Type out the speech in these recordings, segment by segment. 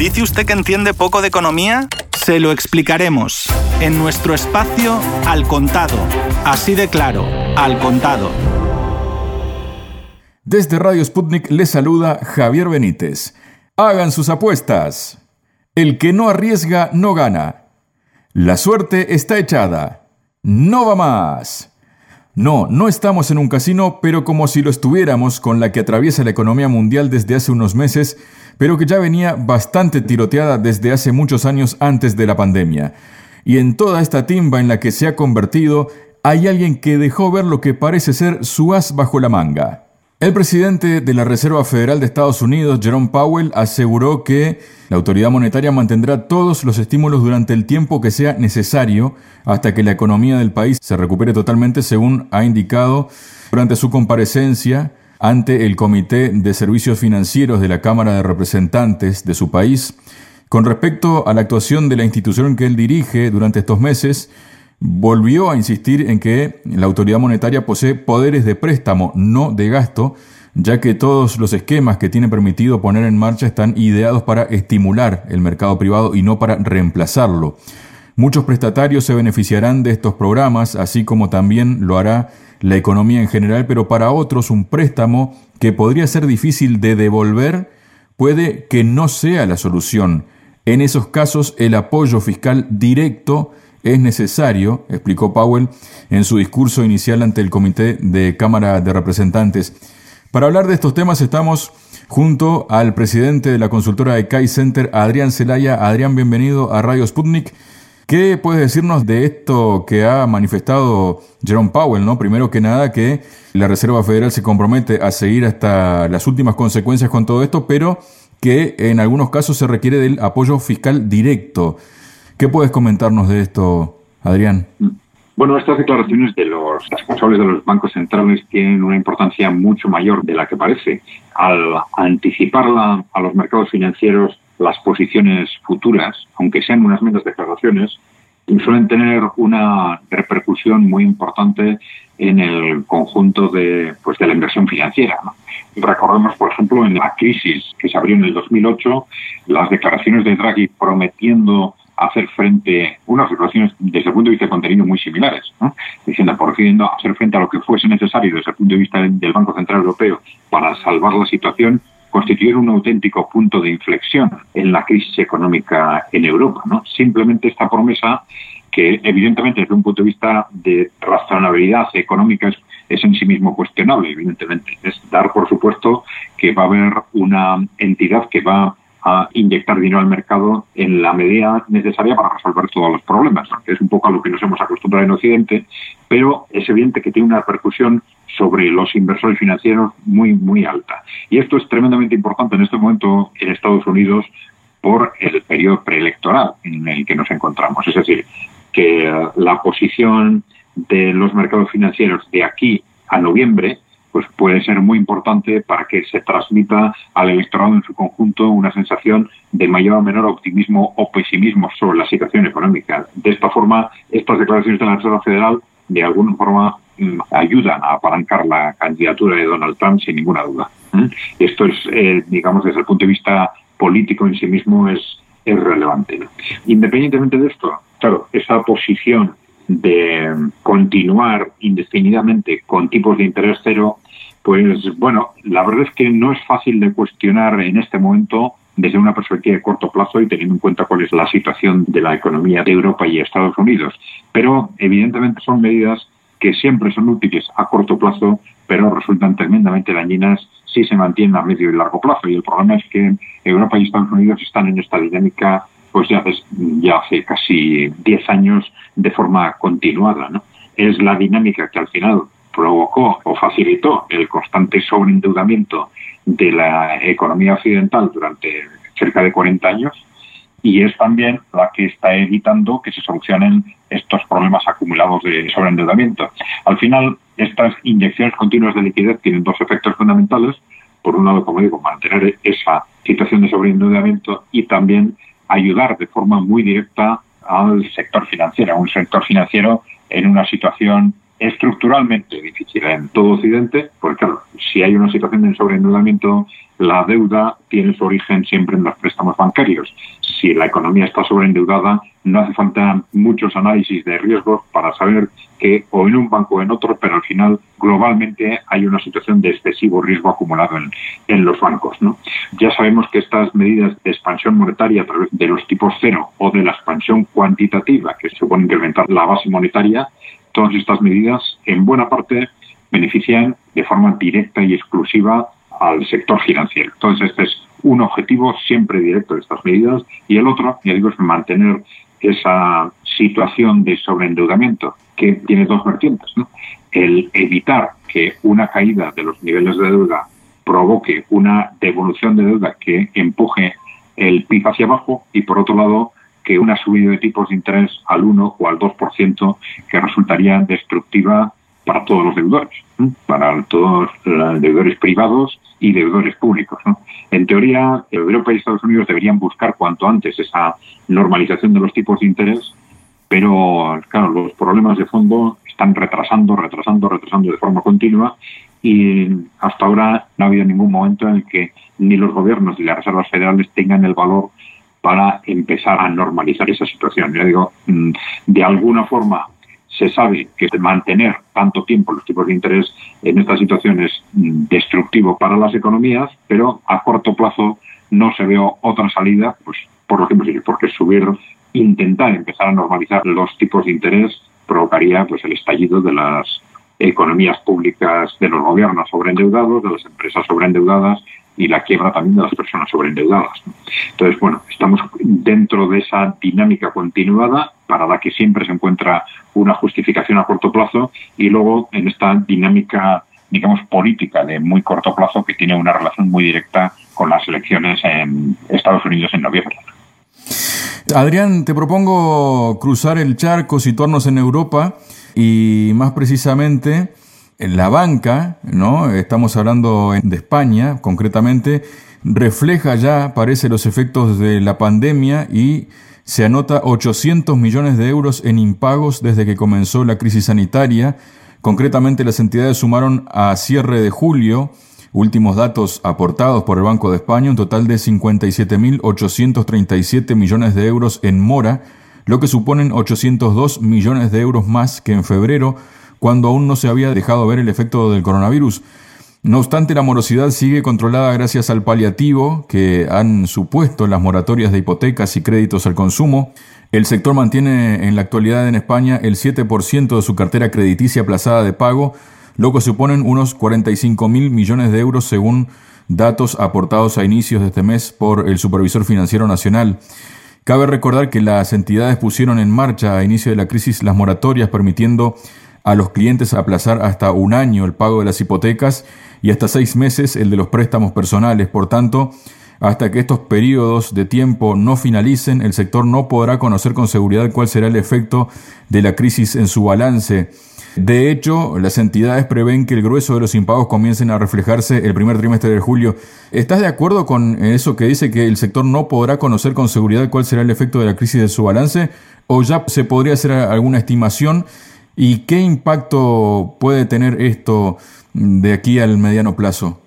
¿Dice usted que entiende poco de economía? Se lo explicaremos en nuestro espacio Al Contado. Así de claro, Al Contado. Desde Radio Sputnik le saluda Javier Benítez. Hagan sus apuestas. El que no arriesga no gana. La suerte está echada. No va más. No, no estamos en un casino, pero como si lo estuviéramos con la que atraviesa la economía mundial desde hace unos meses, pero que ya venía bastante tiroteada desde hace muchos años antes de la pandemia. Y en toda esta timba en la que se ha convertido, hay alguien que dejó ver lo que parece ser su as bajo la manga. El presidente de la Reserva Federal de Estados Unidos, Jerome Powell, aseguró que la autoridad monetaria mantendrá todos los estímulos durante el tiempo que sea necesario hasta que la economía del país se recupere totalmente, según ha indicado durante su comparecencia ante el Comité de Servicios Financieros de la Cámara de Representantes de su país. Con respecto a la actuación de la institución que él dirige durante estos meses, volvió a insistir en que la autoridad monetaria posee poderes de préstamo, no de gasto, ya que todos los esquemas que tiene permitido poner en marcha están ideados para estimular el mercado privado y no para reemplazarlo. Muchos prestatarios se beneficiarán de estos programas, así como también lo hará la economía en general, pero para otros un préstamo que podría ser difícil de devolver puede que no sea la solución. En esos casos el apoyo fiscal directo es necesario, explicó Powell en su discurso inicial ante el Comité de Cámara de Representantes. Para hablar de estos temas estamos junto al presidente de la consultora de Kai Center, Adrián Celaya. Adrián, bienvenido a Radio Sputnik. ¿Qué puedes decirnos de esto que ha manifestado Jerome Powell? ¿no? Primero que nada, que la Reserva Federal se compromete a seguir hasta las últimas consecuencias con todo esto, pero que en algunos casos se requiere del apoyo fiscal directo. ¿Qué puedes comentarnos de esto, Adrián? Bueno, estas declaraciones de los responsables de los bancos centrales tienen una importancia mucho mayor de la que parece. Al anticipar a los mercados financieros las posiciones futuras, aunque sean unas menos declaraciones, suelen tener una repercusión muy importante en el conjunto de, pues, de la inversión financiera. Recordemos, por ejemplo, en la crisis que se abrió en el 2008, las declaraciones de Draghi prometiendo hacer frente, unas situaciones desde el punto de vista de contenido muy similares, diciendo, por hacer frente a lo que fuese necesario desde el punto de vista del Banco Central Europeo para salvar la situación, constituyeron un auténtico punto de inflexión en la crisis económica en Europa. ¿no? Simplemente esta promesa, que evidentemente desde un punto de vista de razonabilidad económica es, es en sí mismo cuestionable, evidentemente, es dar por supuesto que va a haber una entidad que va a inyectar dinero al mercado en la medida necesaria para resolver todos los problemas, que es un poco a lo que nos hemos acostumbrado en Occidente, pero es evidente que tiene una repercusión sobre los inversores financieros muy, muy alta. Y esto es tremendamente importante en este momento en Estados Unidos por el periodo preelectoral en el que nos encontramos. Es decir, que eh, la posición de los mercados financieros de aquí a noviembre pues puede ser muy importante para que se transmita al electorado en su conjunto una sensación de mayor o menor optimismo o pesimismo sobre la situación económica. De esta forma, estas declaraciones de la Reserva Federal de alguna forma mm, ayudan a apalancar la candidatura de Donald Trump sin ninguna duda. Esto es, eh, digamos, desde el punto de vista político en sí mismo es, es relevante. Independientemente de esto, claro, esa posición de continuar indefinidamente con tipos de interés cero, pues bueno, la verdad es que no es fácil de cuestionar en este momento desde una perspectiva de corto plazo y teniendo en cuenta cuál es la situación de la economía de Europa y Estados Unidos. Pero evidentemente son medidas que siempre son útiles a corto plazo, pero resultan tremendamente dañinas si se mantienen a medio y largo plazo. Y el problema es que Europa y Estados Unidos están en esta dinámica pues ya hace, ya hace casi 10 años de forma continuada. ¿no? Es la dinámica que al final provocó o facilitó el constante sobreendeudamiento de la economía occidental durante cerca de 40 años y es también la que está evitando que se solucionen estos problemas acumulados de sobreendeudamiento. Al final, estas inyecciones continuas de liquidez tienen dos efectos fundamentales. Por un lado, como digo, mantener esa situación de sobreendeudamiento y también ayudar de forma muy directa al sector financiero, un sector financiero en una situación estructuralmente difícil en todo Occidente, porque claro, si hay una situación de sobreendeudamiento, la deuda tiene su origen siempre en los préstamos bancarios. Si la economía está sobreendeudada, no hace falta muchos análisis de riesgos para saber que o en un banco o en otro, pero al final globalmente hay una situación de excesivo riesgo acumulado en, en los bancos. Ya sabemos que estas medidas de expansión monetaria a través de los tipos cero o de la expansión cuantitativa, que supone incrementar la base monetaria, todas estas medidas en buena parte benefician de forma directa y exclusiva al sector financiero. Entonces, este es un objetivo siempre directo de estas medidas y el otro, ya digo, es mantener esa situación de sobreendeudamiento que tiene dos vertientes. El evitar que una caída de los niveles de deuda provoque una devolución de deuda que empuje el PIB hacia abajo y, por otro lado, que una subida de tipos de interés al 1 o al 2% que resultaría destructiva para todos los deudores, para todos los deudores privados y deudores públicos. En teoría, Europa y Estados Unidos deberían buscar cuanto antes esa normalización de los tipos de interés, pero claro, los problemas de fondo están retrasando, retrasando, retrasando de forma continua y hasta ahora no ha habido ningún momento en el que ni los gobiernos ni las reservas federales tengan el valor para empezar a normalizar esa situación. Yo digo, mm, de alguna forma se sabe que mantener tanto tiempo los tipos de interés en esta situación es mm, destructivo para las economías, pero a corto plazo no se ve otra salida, pues por lo que hemos dicho, porque subir, intentar empezar a normalizar los tipos de interés provocaría pues el estallido de las economías públicas de los gobiernos sobreendeudados, de las empresas sobreendeudadas y la quiebra también de las personas sobreendeudadas. Entonces, bueno, estamos dentro de esa dinámica continuada para la que siempre se encuentra una justificación a corto plazo y luego en esta dinámica digamos, política de muy corto plazo que tiene una relación muy directa con las elecciones en Estados Unidos en noviembre. Adrián, te propongo cruzar el charco, situarnos en Europa y más precisamente en la banca, ¿no? Estamos hablando de España concretamente, refleja ya, parece, los efectos de la pandemia y se anota 800 millones de euros en impagos desde que comenzó la crisis sanitaria. Concretamente, las entidades sumaron a cierre de julio, últimos datos aportados por el Banco de España, un total de 57.837 millones de euros en mora, lo que suponen 802 millones de euros más que en febrero, cuando aún no se había dejado ver el efecto del coronavirus. No obstante, la morosidad sigue controlada gracias al paliativo que han supuesto las moratorias de hipotecas y créditos al consumo. El sector mantiene en la actualidad en España el 7% de su cartera crediticia aplazada de pago, lo que suponen unos 45 mil millones de euros según datos aportados a inicios de este mes por el Supervisor Financiero Nacional. Cabe recordar que las entidades pusieron en marcha a inicio de la crisis las moratorias permitiendo a los clientes aplazar hasta un año el pago de las hipotecas y hasta seis meses el de los préstamos personales. Por tanto, hasta que estos periodos de tiempo no finalicen, el sector no podrá conocer con seguridad cuál será el efecto de la crisis en su balance. De hecho, las entidades prevén que el grueso de los impagos comiencen a reflejarse el primer trimestre de julio. ¿Estás de acuerdo con eso que dice que el sector no podrá conocer con seguridad cuál será el efecto de la crisis de su balance? ¿O ya se podría hacer alguna estimación? ¿Y qué impacto puede tener esto de aquí al mediano plazo?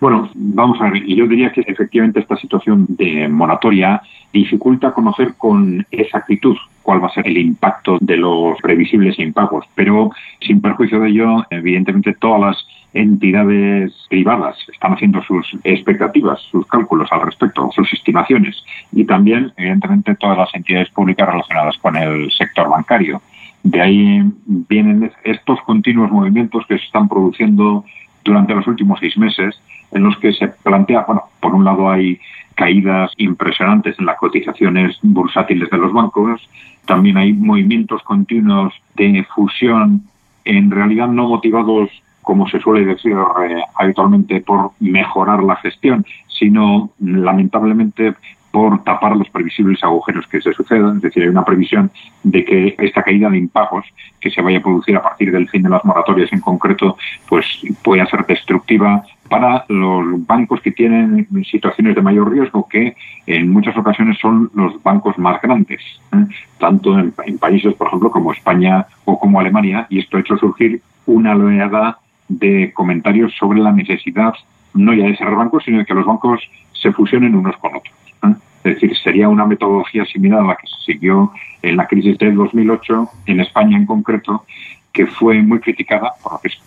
Bueno, vamos a ver, yo diría que efectivamente esta situación de moratoria dificulta conocer con exactitud cuál va a ser el impacto de los previsibles impagos, pero sin perjuicio de ello, evidentemente todas las entidades privadas están haciendo sus expectativas, sus cálculos al respecto, sus estimaciones, y también, evidentemente, todas las entidades públicas relacionadas con el sector bancario. De ahí vienen estos continuos movimientos que se están produciendo durante los últimos seis meses, en los que se plantea, bueno, por un lado hay caídas impresionantes en las cotizaciones bursátiles de los bancos, también hay movimientos continuos de fusión, en realidad no motivados, como se suele decir eh, habitualmente, por mejorar la gestión, sino lamentablemente por tapar los previsibles agujeros que se sucedan. Es decir, hay una previsión de que esta caída de impagos que se vaya a producir a partir del fin de las moratorias en concreto, pues pueda ser destructiva para los bancos que tienen situaciones de mayor riesgo, que en muchas ocasiones son los bancos más grandes, ¿eh? tanto en, países, por ejemplo, como España o como Alemania, y esto ha hecho surgir una oleada de comentarios sobre la necesidad no ya de cerrar bancos, sino de que los bancos se fusionen unos con otros. Es decir, sería una metodología similar a la que se siguió en la crisis del 2008, en España en concreto, que fue muy criticada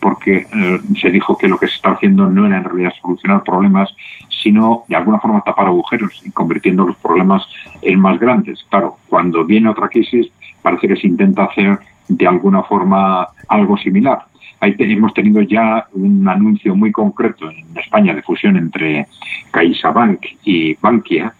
porque eh, se dijo que lo que se está haciendo no era en realidad solucionar problemas, sino de alguna forma tapar agujeros y convirtiendo los problemas en más grandes. Claro, cuando viene otra crisis parece que se intenta hacer de alguna forma algo similar. Ahí hemos tenido ya un anuncio muy concreto en España de fusión entre CaixaBank y Bankia,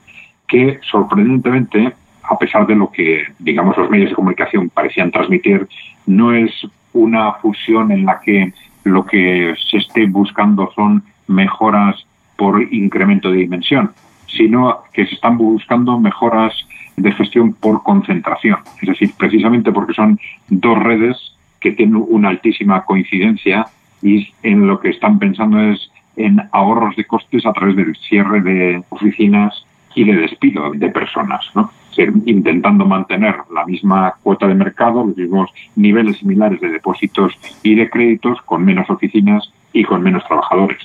que sorprendentemente, a pesar de lo que, digamos, los medios de comunicación parecían transmitir, no es una fusión en la que lo que se esté buscando son mejoras por incremento de dimensión, sino que se están buscando mejoras de gestión por concentración. Es decir, precisamente porque son dos redes que tienen una altísima coincidencia y en lo que están pensando es en ahorros de costes a través del cierre de oficinas y de despido de personas, ¿no? intentando mantener la misma cuota de mercado, los mismos niveles similares de depósitos y de créditos con menos oficinas y con menos trabajadores.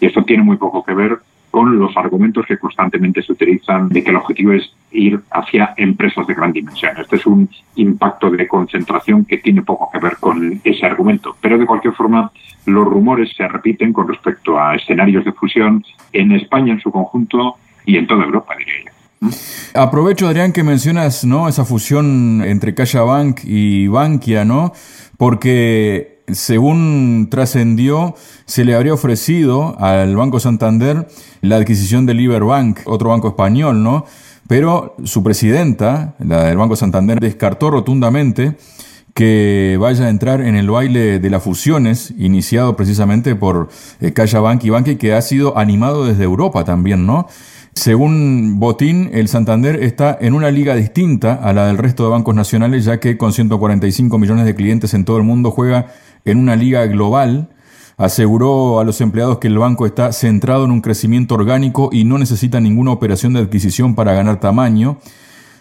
Y esto tiene muy poco que ver con los argumentos que constantemente se utilizan de que el objetivo es ir hacia empresas de gran dimensión. Este es un impacto de concentración que tiene poco que ver con ese argumento. Pero de cualquier forma, los rumores se repiten con respecto a escenarios de fusión en España en su conjunto y en toda Europa, diría yo. Aprovecho, Adrián, que mencionas ¿no? esa fusión entre CaixaBank y Bankia, ¿no? Porque según trascendió, se le habría ofrecido al Banco Santander la adquisición del Liberbank, otro banco español, ¿no? Pero su presidenta, la del Banco Santander, descartó rotundamente que vaya a entrar en el baile de las fusiones, iniciado precisamente por eh, CaixaBank y Banque, que ha sido animado desde Europa también, ¿no? Según Botín, el Santander está en una liga distinta a la del resto de bancos nacionales, ya que con 145 millones de clientes en todo el mundo juega en una liga global, aseguró a los empleados que el banco está centrado en un crecimiento orgánico y no necesita ninguna operación de adquisición para ganar tamaño.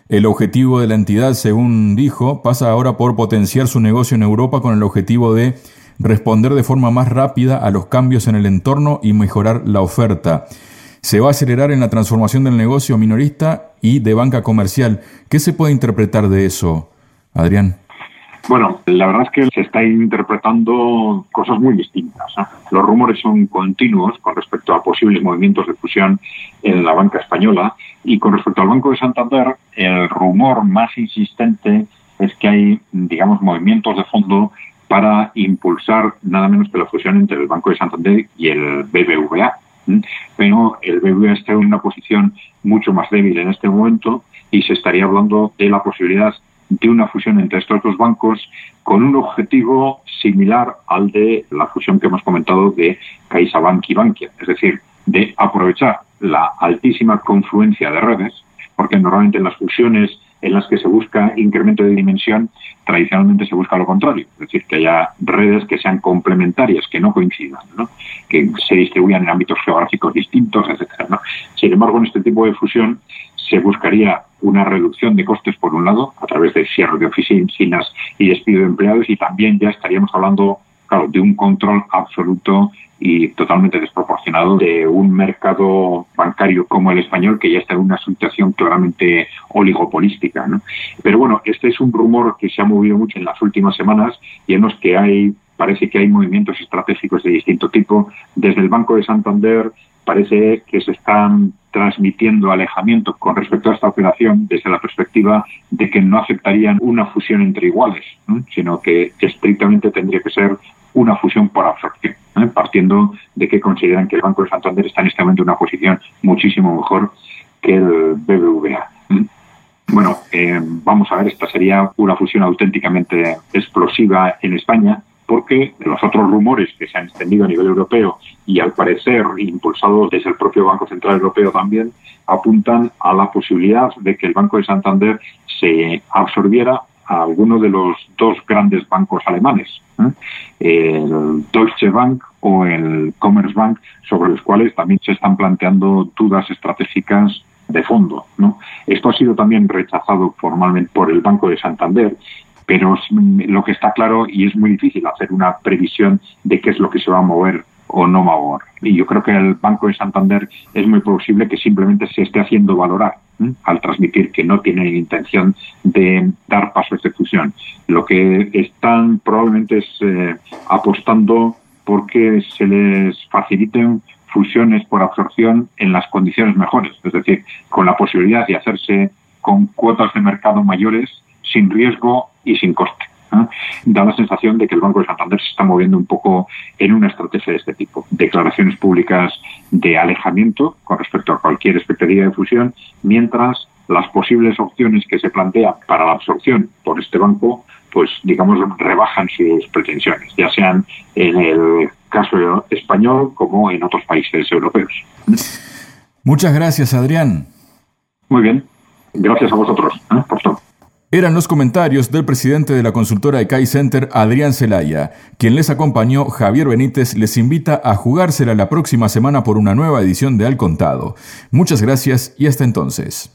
El objetivo de la entidad, según dijo, pasa ahora por potenciar su negocio en Europa con el objetivo de responder de forma más rápida a los cambios en el entorno y mejorar la oferta. Se va a acelerar en la transformación del negocio minorista y de banca comercial. ¿Qué se puede interpretar de eso, Adrián? Bueno, la verdad es que se está interpretando cosas muy distintas. Los rumores son continuos con respecto a posibles movimientos de fusión en la banca española y con respecto al Banco de Santander, el rumor más insistente es que hay, digamos, movimientos de fondo para impulsar nada menos que la fusión entre el Banco de Santander y el BBVA. Pero el BBVA está en una posición mucho más débil en este momento y se estaría hablando de la posibilidad de una fusión entre estos dos bancos con un objetivo similar al de la fusión que hemos comentado de CaixaBank y Bankia, es decir, de aprovechar la altísima confluencia de redes, porque normalmente en las fusiones en las que se busca incremento de dimensión, tradicionalmente se busca lo contrario, es decir, que haya redes que sean complementarias, que no coincidan, ¿no? que se distribuyan en ámbitos geográficos distintos, etc. Sin embargo, en este tipo de fusión se buscaría una reducción de costes, por un lado, a través de cierre de oficinas y despido de empleados, y también ya estaríamos hablando, claro, de un control absoluto y totalmente desproporcionado de un mercado bancario como el español que ya está en una situación claramente oligopolística. Pero bueno, este es un rumor que se ha movido mucho en las últimas semanas y en los que hay parece que hay movimientos estratégicos de distinto tipo. Desde el Banco de Santander parece que se están transmitiendo alejamiento con respecto a esta operación desde la perspectiva de que no aceptarían una fusión entre iguales, sino que estrictamente tendría que ser una fusión por absorción, partiendo de que consideran que el Banco de Santander está en este momento en una posición muchísimo mejor que el BBVA. Bueno, eh, vamos a ver, esta sería una fusión auténticamente explosiva en España, porque los otros rumores que se han extendido a nivel europeo y al parecer impulsados desde el propio Banco Central Europeo también, apuntan a la posibilidad de que el Banco de Santander se absorbiera a alguno de los dos grandes bancos alemanes, ¿eh? el Deutsche Bank o el Commerzbank, sobre los cuales también se están planteando dudas estratégicas de fondo. ¿no? Esto ha sido también rechazado formalmente por el Banco de Santander, pero lo que está claro y es muy difícil hacer una previsión de qué es lo que se va a mover o no va a mover. Y yo creo que el Banco de Santander es muy posible que simplemente se esté haciendo valorar al transmitir que no tiene intención de dar paso a esta fusión. Lo que están probablemente es eh, apostando porque se les faciliten fusiones por absorción en las condiciones mejores, es decir, con la posibilidad de hacerse con cuotas de mercado mayores sin riesgo y sin coste. Da la sensación de que el Banco de Santander se está moviendo un poco en una estrategia de este tipo. Declaraciones públicas de alejamiento con respecto a cualquier expectativa de fusión, mientras las posibles opciones que se plantean para la absorción por este banco, pues digamos, rebajan sus pretensiones, ya sean en el caso español como en otros países europeos. Muchas gracias, Adrián. Muy bien. Gracias a vosotros ¿eh? por todo. Eran los comentarios del presidente de la consultora ECAI Center, Adrián Celaya. Quien les acompañó, Javier Benítez, les invita a jugársela la próxima semana por una nueva edición de Al Contado. Muchas gracias y hasta entonces.